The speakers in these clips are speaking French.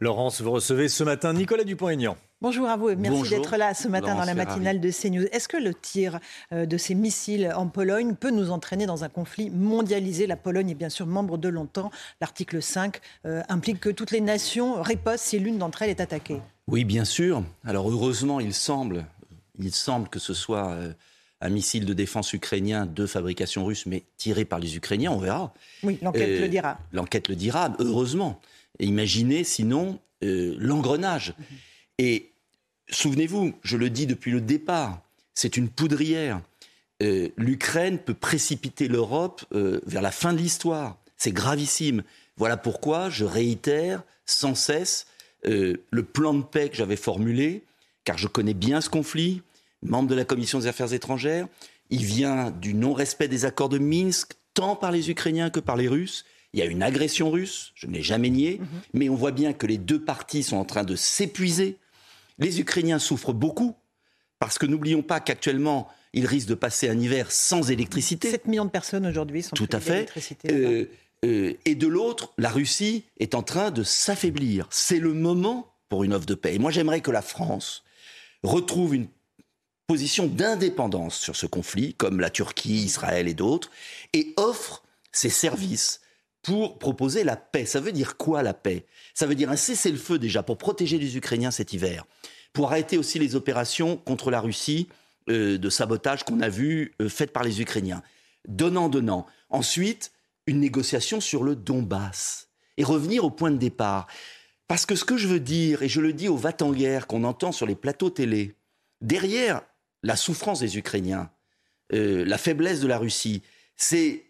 Laurence, vous recevez ce matin Nicolas Dupont-Aignan. Bonjour à vous et merci d'être là ce matin dans la matinale de CNews. Est-ce que le tir euh, de ces missiles en Pologne peut nous entraîner dans un conflit mondialisé? La Pologne est bien sûr membre de l'OTAN. L'article 5 euh, implique que toutes les nations ripostent si l'une d'entre elles est attaquée. Oui, bien sûr. Alors heureusement, il semble, il semble que ce soit euh, un missile de défense ukrainien de fabrication russe, mais tiré par les Ukrainiens, on verra. Oui, l'enquête le dira. L'enquête le dira, heureusement. Et imaginez sinon l'engrenage. Mhm. Et souvenez-vous, je le dis depuis le départ, c'est une poudrière. Euh, L'Ukraine peut précipiter l'Europe euh, vers la fin de l'histoire. C'est gravissime. Voilà pourquoi je réitère sans cesse euh, le plan de paix que j'avais formulé, car je connais bien ce conflit, membre de la Commission des Affaires étrangères. Il vient du non-respect des accords de Minsk, tant par les Ukrainiens que par les Russes. Il y a une agression russe, je ne l'ai jamais nié, mhm. mais on voit bien que les deux parties sont en train de s'épuiser les Ukrainiens souffrent beaucoup parce que n'oublions pas qu'actuellement, ils risquent de passer un hiver sans électricité. 7 millions de personnes aujourd'hui sont Tout à fait. Euh, euh, et de l'autre, la Russie est en train de s'affaiblir. C'est le moment pour une offre de paix. Et moi, j'aimerais que la France retrouve une position d'indépendance sur ce conflit, comme la Turquie, Israël et d'autres, et offre ses services pour proposer la paix. Ça veut dire quoi la paix? Ça veut dire un cessez-le-feu déjà pour protéger les Ukrainiens cet hiver, pour arrêter aussi les opérations contre la Russie euh, de sabotage qu'on a vues euh, faites par les Ukrainiens. Donnant, donnant. Ensuite, une négociation sur le Donbass et revenir au point de départ. Parce que ce que je veux dire, et je le dis aux va en guerre qu'on entend sur les plateaux télé, derrière la souffrance des Ukrainiens, euh, la faiblesse de la Russie, c'est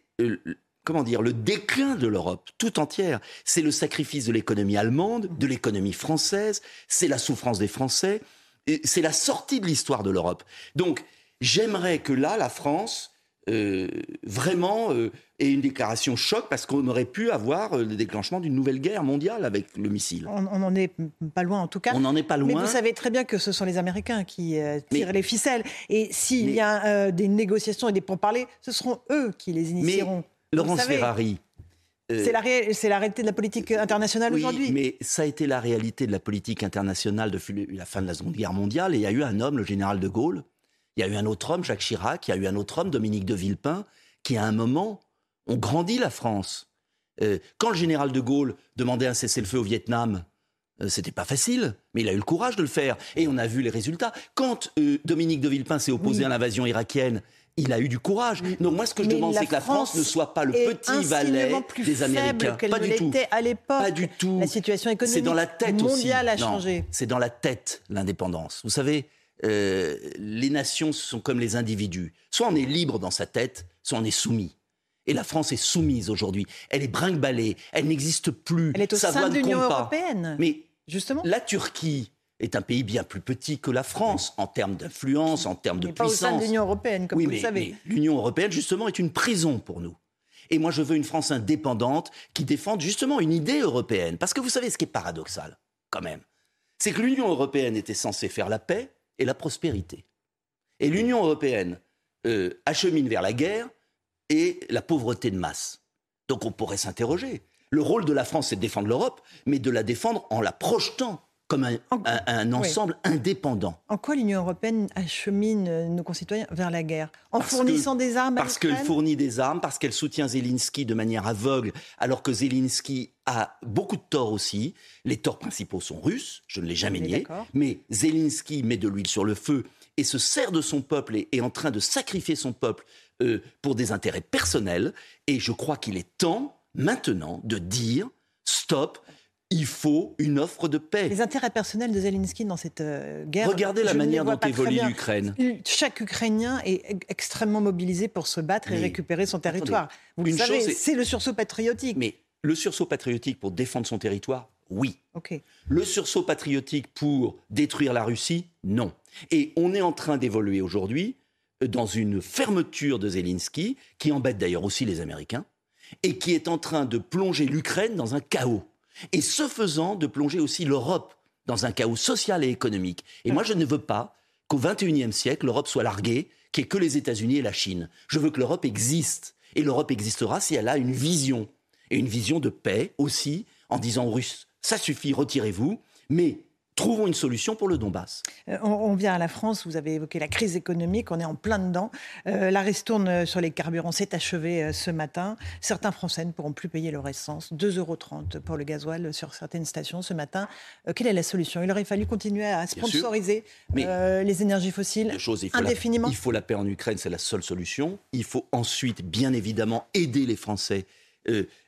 comment dire, le déclin de l'Europe tout entière. C'est le sacrifice de l'économie allemande, de l'économie française, c'est la souffrance des Français, c'est la sortie de l'histoire de l'Europe. Donc, j'aimerais que là, la France, euh, vraiment euh, ait une déclaration choc parce qu'on aurait pu avoir euh, le déclenchement d'une nouvelle guerre mondiale avec le missile. On n'en est pas loin en tout cas. On n'en est pas loin. Mais vous savez très bien que ce sont les Américains qui tirent les ficelles. Et s'il y a des négociations et des pourparlers, ce seront eux qui les initieront. Laurence Ferrari. Euh, c'est la, réalité de la politique internationale oui, aujourd'hui. Mais ça a été la réalité de la politique internationale depuis la fin de la Seconde Guerre mondiale. Et il y a eu un homme, le général de Gaulle. Il y a eu un autre homme, Jacques Chirac. Il y a eu un autre homme, Dominique de Villepin, qui à un moment ont grandi la France. Euh, quand le général de Gaulle demandait un cessez-le-feu au Vietnam, euh, c'était pas facile, mais il a eu le courage de le faire. Et on a vu les résultats. Quand Dominique de Villepin s'est opposé à l'invasion irakienne il a eu du courage. Donc moi, ce que je demande, c'est que la France, ne soit pas le petit valet des Américains. Pas du tout. À l'époque, pas du tout. La situation économique dans la tête mondiale a changé. C'est dans la tête l'indépendance. Vous savez, euh, les nations sont comme les individus. Soit on est libre dans sa tête, soit on est soumis. Et la France est soumise aujourd'hui. Elle est brinque Elle n'existe plus. Elle est au sein de l'Union européenne. Mais justement, la Turquie est un pays bien plus petit que la France en termes d'influence, en termes de puissance. Pas au sein de l'Union européenne, comme vous le savez. L'Union européenne, justement, est une prison pour nous. Et moi, je veux une France indépendante qui défende justement une idée européenne. Parce que vous savez ce qui est paradoxal, quand même, c'est que l'Union européenne était censée faire la paix et la prospérité. Et l'Union européenne euh, achemine vers la guerre et la pauvreté de masse. Donc on pourrait s'interroger. Le rôle de la France, c'est de défendre l'Europe, mais de la défendre en la projetant comme un, ensemble indépendant. En quoi l'Union européenne achemine euh, nos concitoyens vers la guerre? En fournissant des armes Parce qu'elle fournit des armes, parce qu'elle soutient Zelensky de manière aveugle, alors que Zelensky a beaucoup de torts aussi. Les torts principaux sont russes, je ne l'ai jamais nié, mais Zelensky met de l'huile sur le feu et se sert de son peuple et est en train de sacrifier son peuple euh, pour des intérêts personnels. Et je crois qu'il est temps maintenant de dire stop, il faut une offre de paix. Les intérêts personnels de Zelensky dans cette euh, guerre. Regardez la manière dont évolue l'Ukraine. Chaque Ukrainien est extrêmement mobilisé pour se battre et récupérer son territoire. Vous le savez, c'est le sursaut patriotique. Mais le sursaut patriotique pour défendre son territoire, oui. Le sursaut patriotique pour détruire la Russie, non. Et on est en train d'évoluer aujourd'hui euh, dans une fermeture de Zelensky, qui embête d'ailleurs aussi les Américains, et qui est en train de plonger l'Ukraine dans un chaos et ce faisant de plonger aussi l'Europe dans un chaos social et économique. Et moi, je ne veux pas qu'au XXIe siècle, l'Europe soit larguée, qu'il n'y que les États-Unis et la Chine. Je veux que l'Europe existe. Et l'Europe existera si elle a une vision. Et une vision de paix aussi, en disant aux Russes, Ça suffit, retirez-vous. Mais Trouvons une solution pour le Donbass. Euh, on, vient à la France, vous avez évoqué la crise économique, on est en plein dedans. Euh, la ristourne sur les carburants s'est achevée euh, ce matin. Certains Français ne pourront plus payer leur essence. 2,30 euros pour le gasoil sur certaines stations ce matin. quelle est la solution? Il aurait fallu continuer à sponsoriser les énergies fossiles indéfiniment Il faut la paix en Ukraine, c'est la seule solution. Il faut ensuite, bien évidemment, aider les Français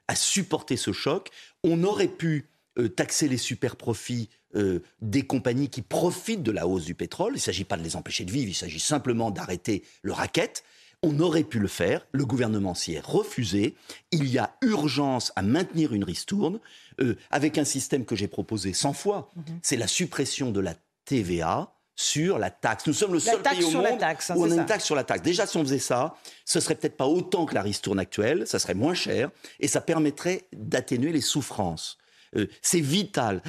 à supporter ce choc. On aurait pu taxer les super profits euh, des compagnies qui profitent de la hausse du pétrole. Il ne s'agit pas de les empêcher de vivre, il s'agit simplement d'arrêter le racket. On aurait pu le faire, le gouvernement s'y est refusé. Il y a urgence à maintenir une ristourne euh, avec un système que j'ai proposé 100 fois. Mhm. C'est la suppression de la TVA sur la taxe. Nous sommes le seul pays au monde hein, où on a une taxe sur la taxe. Déjà, si on faisait ça, ce serait peut-être pas autant que la ristourne actuelle, ça serait moins cher et ça permettrait d'atténuer les souffrances. Euh, c'est vital.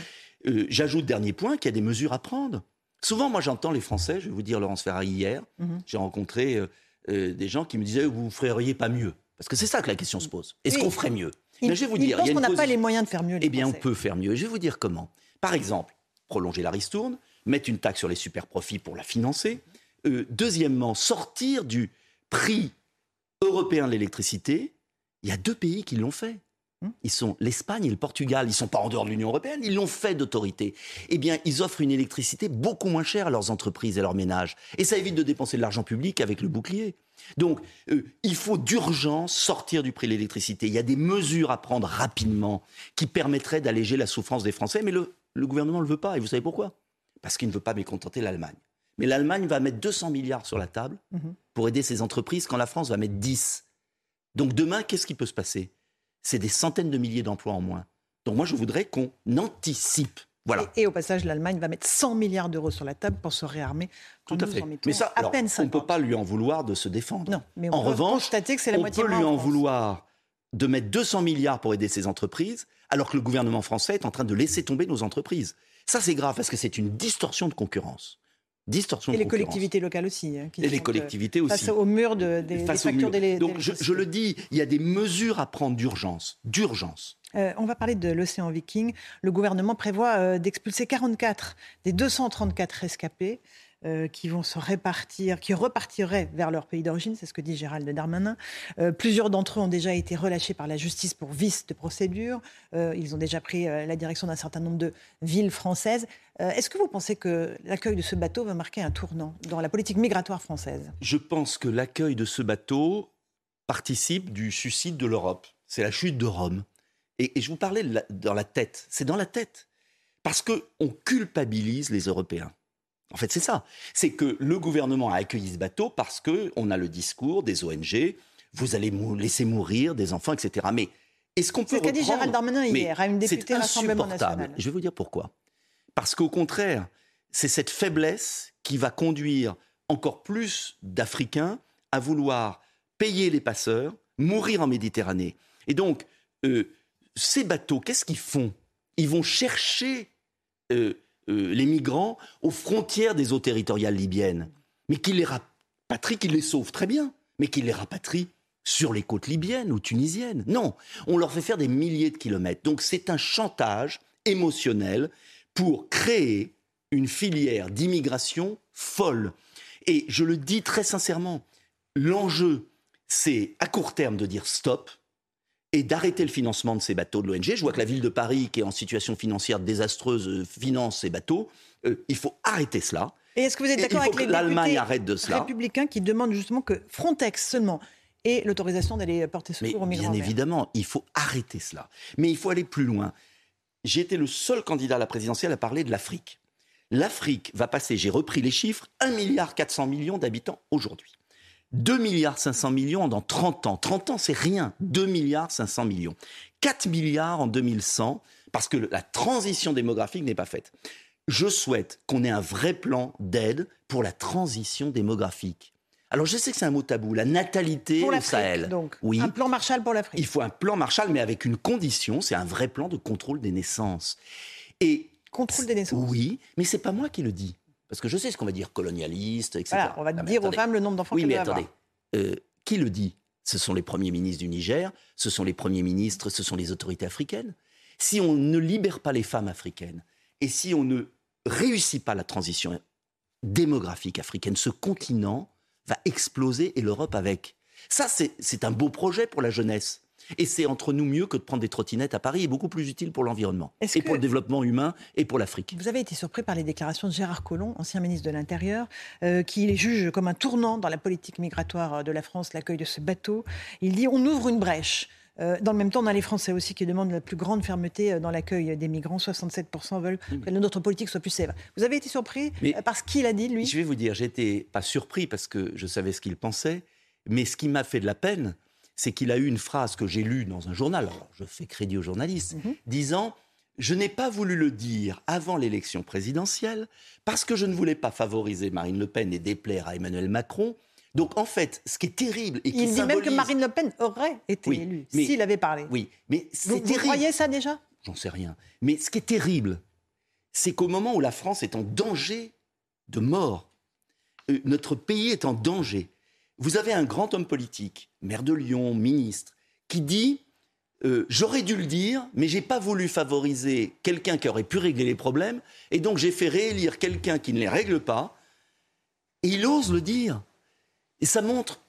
Euh, j'ajoute, dernier point, qu'il y a des mesures à prendre. Souvent, moi, j'entends les Français, je vais vous dire, Laurence Ferrari, hier, mhm. j'ai rencontré euh, euh, des gens qui me disaient, vous ne feriez pas mieux. Parce que c'est ça que la question se pose. Est-ce qu'on ferait mieux? Je vais vous dire, qu'on n'a pas les moyens de faire mieux. eh bien, on peut faire mieux. Je vais vous dire comment. Par exemple, prolonger la ristourne, mettre une taxe sur les super profits pour la financer. deuxièmement, sortir du prix européen de l'électricité. Il y a deux pays qui l'ont fait. Ils sont l'Espagne et le Portugal. Ils sont pas en dehors de l'Union européenne. Ils l'ont fait d'autorité. Eh bien, ils offrent une électricité beaucoup moins chère à leurs entreprises et à leurs ménages. Et ça évite de dépenser de l'argent public avec le bouclier. Donc, euh, il faut d'urgence sortir du prix de l'électricité. Il y a des mesures à prendre rapidement qui permettraient d'alléger la souffrance des Français. Mais le, gouvernement ne le veut pas. Et vous savez pourquoi? Parce qu'il ne veut pas mécontenter l'Allemagne. Mais l'Allemagne va mettre 200 milliards sur la table mhm. pour aider ses entreprises quand la France va mettre 10. Donc demain, qu'est-ce qui peut se passer? C'est des centaines de milliers d'emplois en moins. Donc moi, je voudrais qu'on anticipe. Voilà. Et, au passage, l'Allemagne va mettre 100 milliards d'euros sur la table pour se réarmer. Tout à fait. Mais ça, à peine on ne peut pas lui en vouloir de se défendre. Non, mais on en peut revanche, constater que c'est la on moitié peut lui en vouloir de mettre 200 milliards pour aider ses entreprises, alors que le gouvernement français est en train de laisser tomber nos entreprises. Ça, c'est grave parce que c'est une distorsion de concurrence distorsion et les collectivités locales aussi. Hein, et les euh, collectivités aussi. Face au mur de, des, factures des Donc je, le dis, il y a des mesures à prendre d'urgence, d'urgence. Euh, on va parler de l'océan Viking. Le gouvernement prévoit euh, d'expulser 44 des 234 rescapés. Euh, qui vont se répartir, qui repartiraient vers leur pays d'origine, c'est ce que dit Gérald Darmanin. Euh, plusieurs d'entre eux ont déjà été relâchés par la justice pour vice de procédure. Euh, ils ont déjà pris la direction d'un certain nombre de villes françaises. Est-ce que vous pensez que l'accueil de ce bateau va marquer un tournant dans la politique migratoire française? Je pense que l'accueil de ce bateau participe du suicide de l'Europe. C'est la chute de Rome. Et, je vous parlais dans la tête. C'est dans la tête. Parce qu'on culpabilise les Européens. En fait, c'est ça. C'est que le gouvernement a accueilli ce bateau parce qu'on a le discours des ONG, vous allez laisser mourir des enfants, etc. Mais est-ce qu'on peut C'est ce qu'a dit Gérald Darmanin hier à une députée Rassemblement National. Je vais vous dire pourquoi. Parce qu'au contraire, c'est cette faiblesse qui va conduire encore plus d'Africains à vouloir payer les passeurs, mourir en Méditerranée. Et donc, euh, ces bateaux, qu'est-ce qu'ils font? Ils vont chercher euh, euh, les migrants aux frontières des eaux territoriales libyennes, mais qu'il les rapatrie, qu'il les sauve très bien, mais qu'il les rapatrie sur les côtes libyennes ou tunisiennes. Non, on leur fait faire des milliers de kilomètres. Donc c'est un chantage émotionnel pour créer une filière d'immigration folle. Et je le dis très sincèrement, l'enjeu, c'est à court terme de dire stop, et d'arrêter le financement de ces bateaux de l'ONG. Je vois que la ville de Paris, qui est en situation financière désastreuse, euh, finance ces bateaux. Euh, il faut arrêter cela. Et est-ce que vous êtes d'accord avec les l'Allemagne arrête de cela. républicains qui demandent justement que Frontex seulement ait l'autorisation d'aller porter secours aux migrants Bien évidemment, il faut arrêter cela. Mais il faut aller plus loin. J'ai été le seul candidat à la présidentielle à parler de l'Afrique. L'Afrique va passer, j'ai repris les chiffres, 1,4 milliard millions d'habitants aujourd'hui. 2 milliards 500 millions dans 30 ans. 30 ans, c'est rien. 2 milliards 500 millions. 4 milliards en 2100, parce que la transition démographique n'est pas faite. Je souhaite qu'on ait un vrai plan d'aide pour la transition démographique. Alors je sais que c'est un mot tabou, la natalité pour au Sahel. Donc, oui. Un plan Marshall pour l'Afrique. Il faut un plan Marshall, mais avec une condition, c'est un vrai plan de contrôle des naissances. Et contrôle des naissances. Oui, mais c'est pas moi qui le dis. Parce que je sais ce qu'on va dire, colonialiste, etc. on va dire aux femmes le nombre d'enfants oui, qu'elles mais attendez, euh, qui le dit? Ce sont les premiers ministres du Niger, ce sont les premiers ministres, ce sont les autorités africaines. Si on ne libère pas les femmes africaines et si on ne réussit pas la transition démographique africaine, ce continent va exploser et l'Europe avec. Ça, c'est un beau projet pour la jeunesse. Et c'est entre nous mieux que de prendre des trottinettes à Paris et beaucoup plus utile pour l'environnement et pour le développement humain et pour l'Afrique. Vous avez été surpris par les déclarations de Gérard Collomb, ancien ministre de l'Intérieur, euh, qui les juge comme un tournant dans la politique migratoire de la France, l'accueil de ce bateau. Il dit on ouvre une brèche. Euh, dans le même temps, on a les Français aussi qui demandent la plus grande fermeté euh, dans l'accueil des migrants. 67% veulent que notre politique soit plus sévère. Vous avez été surpris par ce qu'il a dit, lui? Je vais vous dire, j'étais pas surpris parce que je savais ce qu'il pensait, mais ce qui m'a fait de la peine, c'est qu'il a eu une phrase que j'ai lue dans un journal, alors je fais crédit aux journalistes, mhm. disant je n'ai pas voulu le dire avant l'élection présidentielle parce que je ne voulais pas favoriser Marine Le Pen et déplaire à Emmanuel Macron. Donc en fait, ce qui est terrible et qui Il dit même que Marine Le Pen aurait été élue s'il avait parlé. Oui, mais c'est terrible. Vous croyez ça déjà? J'en sais rien. Mais ce qui est terrible, c'est qu'au moment où la France est en danger de mort, euh, notre pays est en danger, vous avez un grand homme politique, maire de Lyon, ministre, qui dit euh, J'aurais dû le dire, mais j'ai pas voulu favoriser quelqu'un qui aurait pu régler les problèmes, et donc j'ai fait réélire quelqu'un qui ne les règle pas. Et il ose le dire. Et ça montre,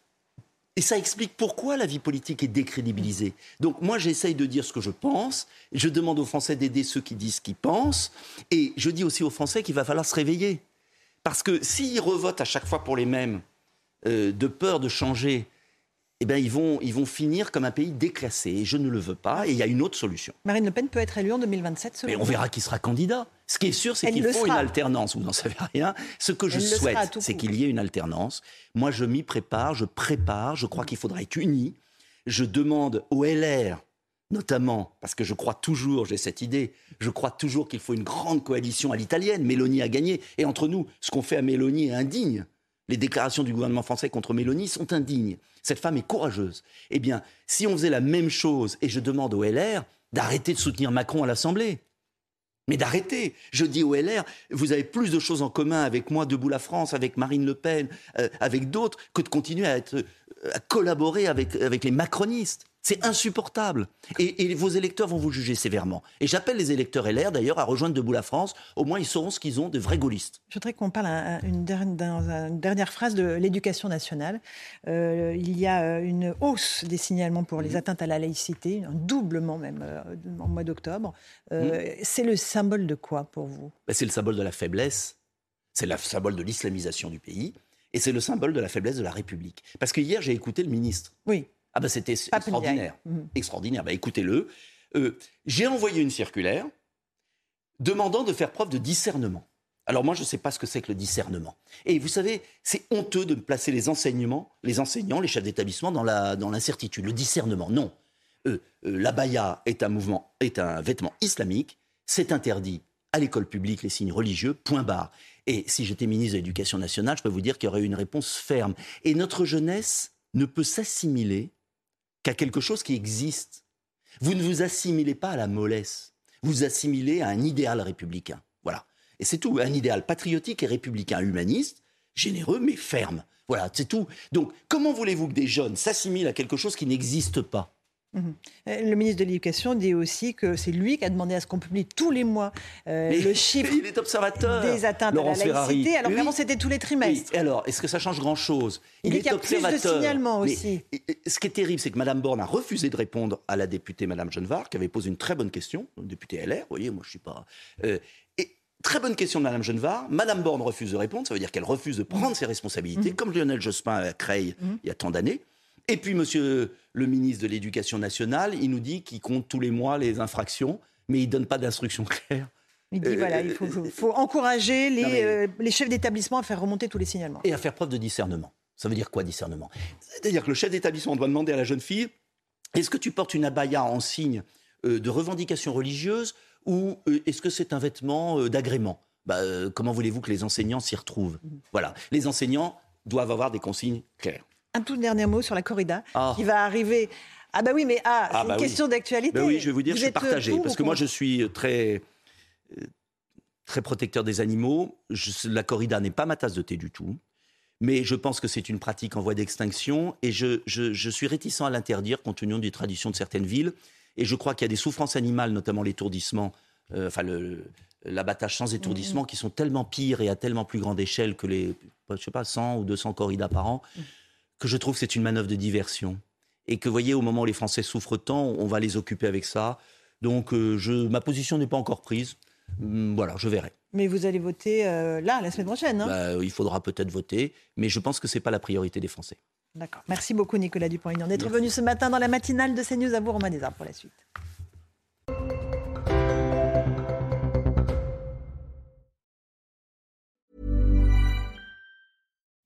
et ça explique pourquoi la vie politique est décrédibilisée. Donc moi, j'essaye de dire ce que je pense, je demande aux Français d'aider ceux qui disent ce qu'ils pensent, et je dis aussi aux Français qu'il va falloir se réveiller. Parce que s'ils revotent à chaque fois pour les mêmes, euh, de peur de changer, eh bien, ils, vont, ils vont finir comme un pays déclassé. Et je ne le veux pas. Et il y a une autre solution. Marine Le Pen peut être élue en 2027, Mais on verra qui sera candidat. Ce qui est sûr, c'est qu'il faut une alternance. Vous n'en savez rien. Ce que je souhaite, c'est qu'il y ait une alternance. Moi, je m'y prépare, je prépare. Je crois qu'il faudra être unis. Je demande au LR, notamment, parce que je crois toujours, j'ai cette idée, je crois toujours qu'il faut une grande coalition à l'italienne. Mélanie a gagné. Et entre nous, ce qu'on fait à Mélanie est indigne les déclarations du gouvernement français contre Mélanie sont indignes. Cette femme est courageuse. Eh bien, si on faisait la même chose, et je demande au LR d'arrêter de soutenir Macron à l'Assemblée, mais d'arrêter. Je dis au LR, vous avez plus de choses en commun avec moi, Debout la France, avec Marine Le Pen, euh, avec d'autres, que de continuer à, à collaborer avec les macronistes. C'est insupportable. Et, vos électeurs vont vous juger sévèrement. Et j'appelle les électeurs LR d'ailleurs à rejoindre Debout la France. Au moins, ils sauront ce qu'ils ont de vrais gaullistes. Je voudrais qu'on parle une, dernière, une dernière phrase de l'éducation nationale. Euh, il y a euh, une hausse des signalements pour les mhm. atteintes à la laïcité, un doublement même euh, en mois d'octobre. Mhm. C'est le symbole de quoi pour vous? Ben, C'est le symbole de la faiblesse. C'est le symbole de l'islamisation du pays. Et c'est le symbole de la faiblesse de la République. Parce que hier, j'ai écouté le ministre. Oui. Ah ben c'était extraordinaire. Mmh. Extraordinaire. Ben écoutez-le. Euh, j'ai envoyé une circulaire demandant de faire preuve de discernement. Alors moi, je ne sais pas ce que c'est que le discernement. Et vous savez, c'est honteux de placer les enseignements, les enseignants, les chefs d'établissement dans l'incertitude. Dans le discernement, non. Euh, euh, L'abaya est un mouvement, est un vêtement islamique. C'est interdit à l'école publique les signes religieux. Point barre. Et si j'étais ministre de l'Éducation nationale, je peux vous dire qu'il y aurait eu une réponse ferme. Et notre jeunesse ne peut s'assimiler qu'à quelque chose qui existe. Vous ne vous assimilez pas à la mollesse, vous vous assimilez à un idéal républicain. Voilà. Et c'est tout, un idéal patriotique et républicain, humaniste, généreux mais ferme. Voilà, c'est tout. Donc, comment voulez-vous que des jeunes s'assimilent à quelque chose qui n'existe pas? Mhm. Euh, le ministre de l'Éducation dit aussi que c'est lui qui a demandé à ce qu'on publie tous les mois euh, le chiffre il est observateur, des atteintes à la laïcité, alors qu'avant c'était tous les trimestres. Et alors, est-ce que ça change grand-chose? Il, il est, observateur. Plus de signalements aussi. ce qui est terrible, c'est que Mme Borne a refusé de répondre à la députée Mme Genevard, qui avait posé une très bonne question, députée LR, vous voyez, moi je suis pas... Euh, et Très bonne question de Mme Genevard. Mme Borne refuse de répondre, ça veut dire qu'elle refuse de prendre ses responsabilités, mhm. comme Lionel Jospin à Creil mhm. il y a tant d'années. Et puis, monsieur le ministre de l'Éducation nationale, il nous dit qu'il compte tous les mois les infractions, mais il ne donne pas d'instructions claires. Il dit, voilà, il faut, encourager les, euh, les chefs d'établissement à faire remonter tous les signalements. Et à faire preuve de discernement. Ça veut dire quoi, discernement? C'est-à-dire que le chef d'établissement doit demander à la jeune fille, est-ce que tu portes une abaya en signe euh, de revendication religieuse ou euh, est-ce que c'est un vêtement d'agrément? Bah, Comment voulez-vous que les enseignants s'y retrouvent? Mhm. Voilà, les enseignants doivent avoir des consignes claires. Un tout dernier mot sur la corrida ah. qui va arriver. Ah bah oui, mais ah, ah c'est une bah question d'actualité. Bah oui, je vais vous dire, je suis partagé. Parce que moi, je suis très, très protecteur des animaux. la corrida n'est pas ma tasse de thé du tout. Mais je pense que c'est une pratique en voie d'extinction. Et je, je, je suis réticent à l'interdire compte tenu des traditions de certaines villes. Et je crois qu'il y a des souffrances animales, notamment l'étourdissement, euh, enfin l'abattage sans étourdissement, mm, mm. qui sont tellement pires et à tellement plus grande échelle que les, je sais pas, 100 ou 200 corridas par an, mm. Que je trouve que c'est une manœuvre de diversion. Et que, vous voyez, au moment où les Français souffrent tant, on va les occuper avec ça. Donc, euh, je, ma position n'est pas encore prise. Voilà, je verrai. Mais vous allez voter euh, là, la semaine prochaine. Hein bah, il faudra peut-être voter, mais je pense que ce n'est pas la priorité des Français. D'accord. Merci beaucoup, Nicolas Dupont-Aignan, d'être venu ce matin dans la matinale de CNews. À Desarts, pour la suite.